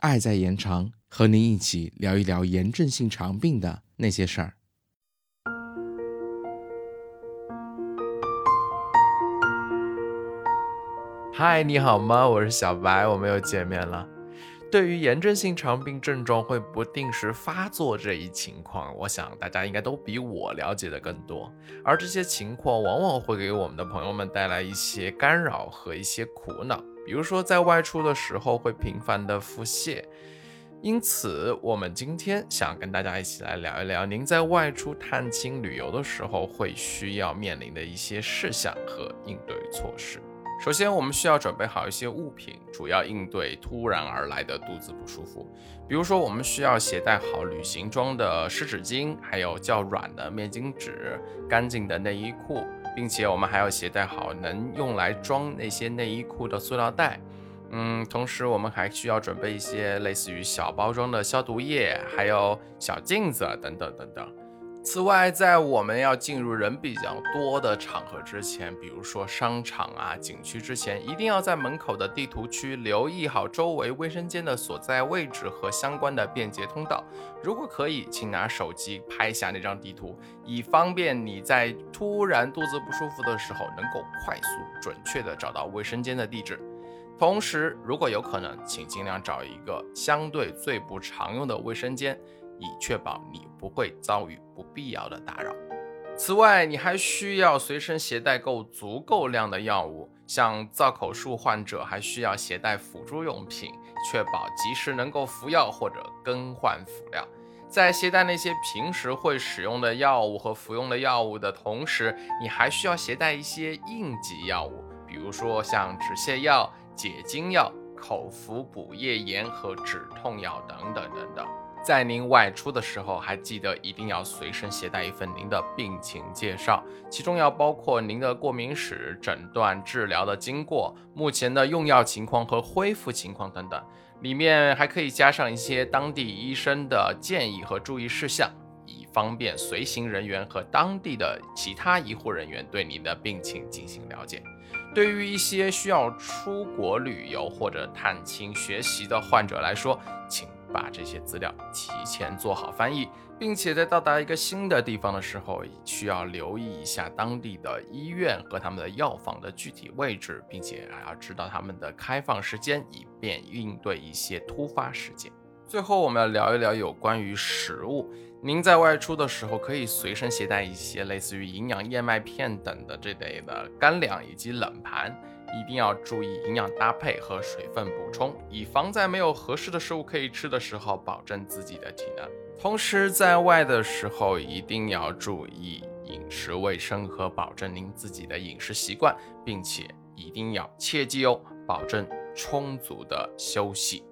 爱在延长，和您一起聊一聊炎症性肠病的那些事儿。嗨，你好吗？我是小白，我们又见面了。对于炎症性肠病症状会不定时发作这一情况，我想大家应该都比我了解的更多。而这些情况往往会给我们的朋友们带来一些干扰和一些苦恼，比如说在外出的时候会频繁的腹泻。因此，我们今天想跟大家一起来聊一聊，您在外出探亲旅游的时候会需要面临的一些事项和应对措施。首先，我们需要准备好一些物品，主要应对突然而来的肚子不舒服。比如说，我们需要携带好旅行装的湿纸巾，还有较软的面巾纸、干净的内衣裤，并且我们还要携带好能用来装那些内衣裤的塑料袋。嗯，同时我们还需要准备一些类似于小包装的消毒液，还有小镜子等等等等。此外，在我们要进入人比较多的场合之前，比如说商场啊、景区之前，一定要在门口的地图区留意好周围卫生间的所在位置和相关的便捷通道。如果可以，请拿手机拍下那张地图，以方便你在突然肚子不舒服的时候能够快速准确的找到卫生间的地址。同时，如果有可能，请尽量找一个相对最不常用的卫生间。以确保你不会遭遇不必要的打扰。此外，你还需要随身携带够足够量的药物，像造口术患者还需要携带辅助用品，确保及时能够服药或者更换辅料。在携带那些平时会使用的药物和服用的药物的同时，你还需要携带一些应急药物，比如说像止泻药、解痉药、口服补液盐和止痛药等等等等。在您外出的时候，还记得一定要随身携带一份您的病情介绍，其中要包括您的过敏史、诊断、治疗的经过、目前的用药情况和恢复情况等等。里面还可以加上一些当地医生的建议和注意事项，以方便随行人员和当地的其他医护人员对您的病情进行了解。对于一些需要出国旅游或者探亲学习的患者来说，请。把这些资料提前做好翻译，并且在到达一个新的地方的时候，需要留意一下当地的医院和他们的药房的具体位置，并且还要知道他们的开放时间，以便应对一些突发事件。最后，我们要聊一聊有关于食物。您在外出的时候，可以随身携带一些类似于营养燕麦片等的这类的干粮以及冷盘。一定要注意营养搭配和水分补充，以防在没有合适的食物可以吃的时候，保证自己的体能。同时，在外的时候一定要注意饮食卫生和保证您自己的饮食习惯，并且一定要切记哦，保证充足的休息。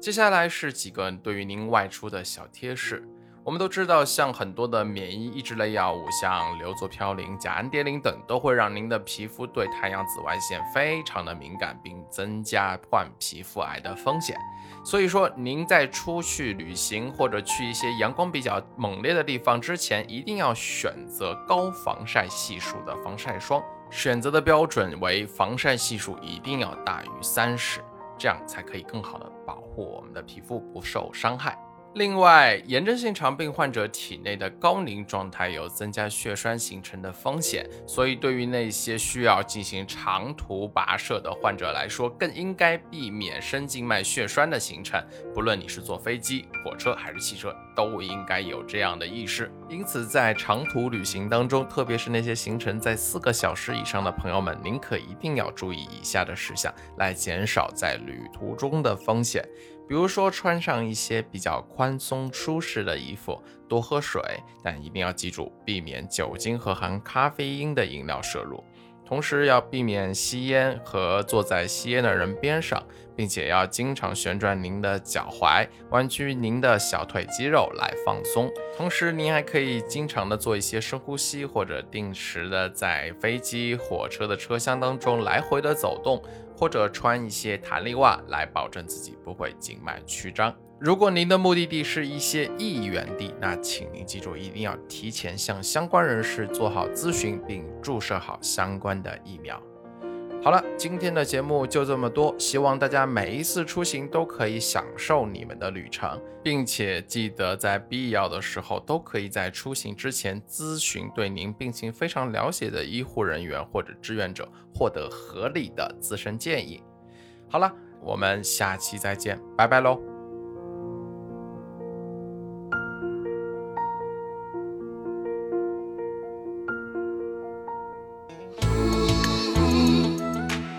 接下来是几个对于您外出的小贴士。我们都知道，像很多的免疫抑制类药物，像硫唑嘌呤、甲氨蝶呤等，都会让您的皮肤对太阳紫外线非常的敏感，并增加患皮肤癌的风险。所以说，您在出去旅行或者去一些阳光比较猛烈的地方之前，一定要选择高防晒系数的防晒霜，选择的标准为防晒系数一定要大于三十，这样才可以更好的保护我们的皮肤不受伤害。另外，炎症性肠病患者体内的高凝状态有增加血栓形成的风险，所以对于那些需要进行长途跋涉的患者来说，更应该避免深静脉血栓的形成。不论你是坐飞机、火车还是汽车，都应该有这样的意识。因此，在长途旅行当中，特别是那些行程在四个小时以上的朋友们，您可一定要注意以下的事项，来减少在旅途中的风险。比如说，穿上一些比较宽松舒适的衣服，多喝水，但一定要记住避免酒精和含咖啡因的饮料摄入。同时要避免吸烟和坐在吸烟的人边上，并且要经常旋转您的脚踝，弯曲您的小腿肌肉来放松。同时，您还可以经常的做一些深呼吸，或者定时的在飞机、火车的车厢当中来回的走动。或者穿一些弹力袜来保证自己不会静脉曲张。如果您的目的地是一些疫源地，那请您记住一定要提前向相关人士做好咨询，并注射好相关的疫苗。好了，今天的节目就这么多，希望大家每一次出行都可以享受你们的旅程，并且记得在必要的时候都可以在出行之前咨询对您病情非常了解的医护人员或者志愿者，获得合理的自身建议。好了，我们下期再见，拜拜喽。